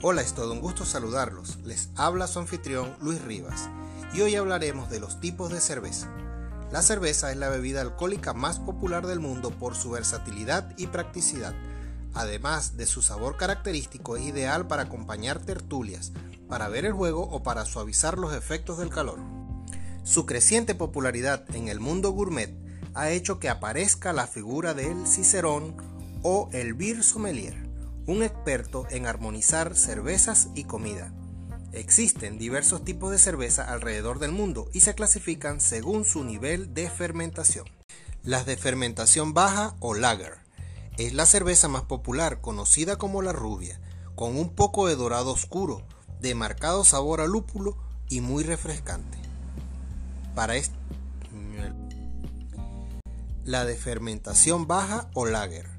Hola, es todo un gusto saludarlos. Les habla su anfitrión Luis Rivas y hoy hablaremos de los tipos de cerveza. La cerveza es la bebida alcohólica más popular del mundo por su versatilidad y practicidad. Además de su sabor característico, es ideal para acompañar tertulias, para ver el juego o para suavizar los efectos del calor. Su creciente popularidad en el mundo gourmet ha hecho que aparezca la figura del Cicerón o el Beer Sommelier, un experto en armonizar cervezas y comida. Existen diversos tipos de cerveza alrededor del mundo y se clasifican según su nivel de fermentación. Las de fermentación baja o lager es la cerveza más popular, conocida como la rubia, con un poco de dorado oscuro, de marcado sabor a lúpulo y muy refrescante. Para la de fermentación baja o lager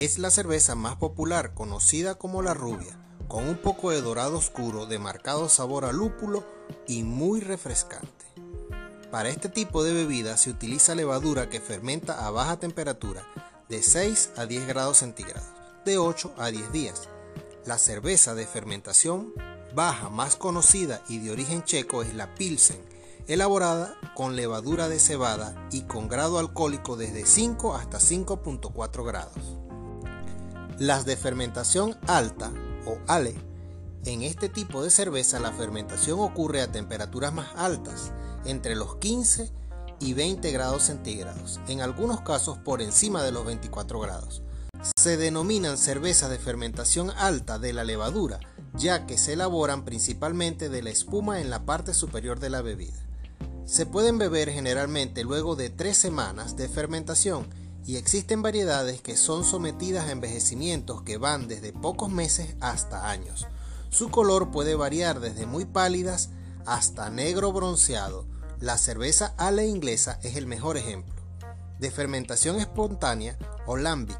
es la cerveza más popular, conocida como la rubia, con un poco de dorado oscuro, de marcado sabor a lúpulo y muy refrescante. Para este tipo de bebida se utiliza levadura que fermenta a baja temperatura de 6 a 10 grados centígrados, de 8 a 10 días. La cerveza de fermentación baja más conocida y de origen checo es la Pilsen, elaborada con levadura de cebada y con grado alcohólico desde 5 hasta 5.4 grados. Las de fermentación alta o ale. En este tipo de cerveza la fermentación ocurre a temperaturas más altas, entre los 15 y 20 grados centígrados, en algunos casos por encima de los 24 grados. Se denominan cervezas de fermentación alta de la levadura, ya que se elaboran principalmente de la espuma en la parte superior de la bebida. Se pueden beber generalmente luego de tres semanas de fermentación y existen variedades que son sometidas a envejecimientos que van desde pocos meses hasta años. Su color puede variar desde muy pálidas hasta negro bronceado. La cerveza ale inglesa es el mejor ejemplo. De fermentación espontánea o lambic,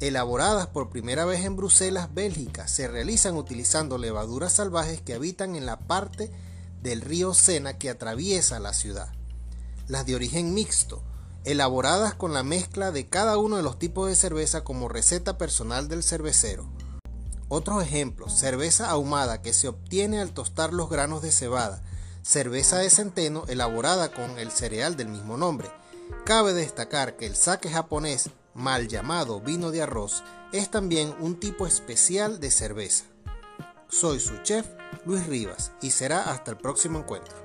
elaboradas por primera vez en Bruselas, Bélgica, se realizan utilizando levaduras salvajes que habitan en la parte del río Sena que atraviesa la ciudad. Las de origen mixto, elaboradas con la mezcla de cada uno de los tipos de cerveza como receta personal del cervecero. Otros ejemplos, cerveza ahumada que se obtiene al tostar los granos de cebada, cerveza de centeno elaborada con el cereal del mismo nombre. Cabe destacar que el sake japonés, mal llamado vino de arroz, es también un tipo especial de cerveza. Soy su chef, Luis Rivas, y será hasta el próximo encuentro.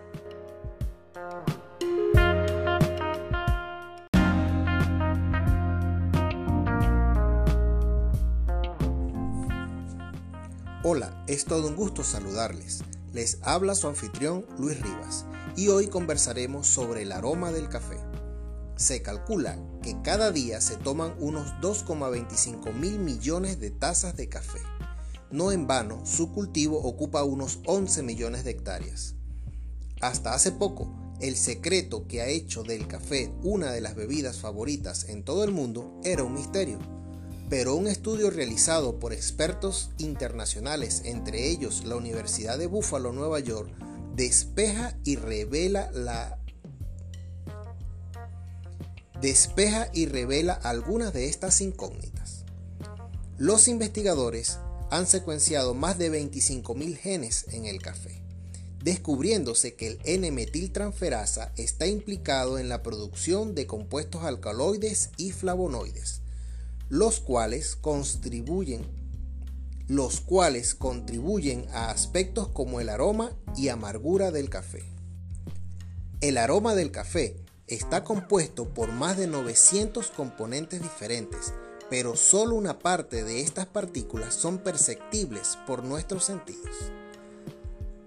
Hola, es todo un gusto saludarles. Les habla su anfitrión Luis Rivas y hoy conversaremos sobre el aroma del café. Se calcula que cada día se toman unos 2,25 mil millones de tazas de café. No en vano, su cultivo ocupa unos 11 millones de hectáreas. Hasta hace poco, el secreto que ha hecho del café una de las bebidas favoritas en todo el mundo era un misterio pero un estudio realizado por expertos internacionales, entre ellos la Universidad de Buffalo, Nueva York, despeja y revela la despeja y revela algunas de estas incógnitas. Los investigadores han secuenciado más de 25.000 genes en el café, descubriéndose que el N-metiltransferasa está implicado en la producción de compuestos alcaloides y flavonoides los cuales contribuyen los cuales contribuyen a aspectos como el aroma y amargura del café. El aroma del café está compuesto por más de 900 componentes diferentes, pero solo una parte de estas partículas son perceptibles por nuestros sentidos,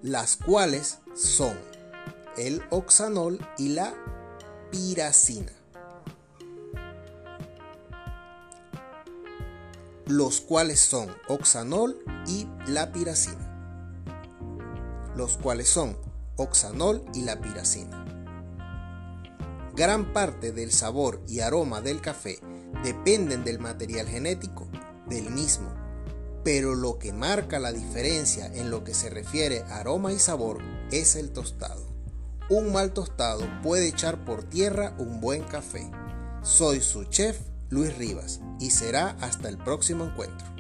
las cuales son el oxanol y la piracina. Los cuales son oxanol y la piracina. Los cuales son oxanol y la piracina. Gran parte del sabor y aroma del café dependen del material genético del mismo, pero lo que marca la diferencia en lo que se refiere a aroma y sabor es el tostado. Un mal tostado puede echar por tierra un buen café. Soy su chef Luis Rivas y será hasta el próximo encuentro.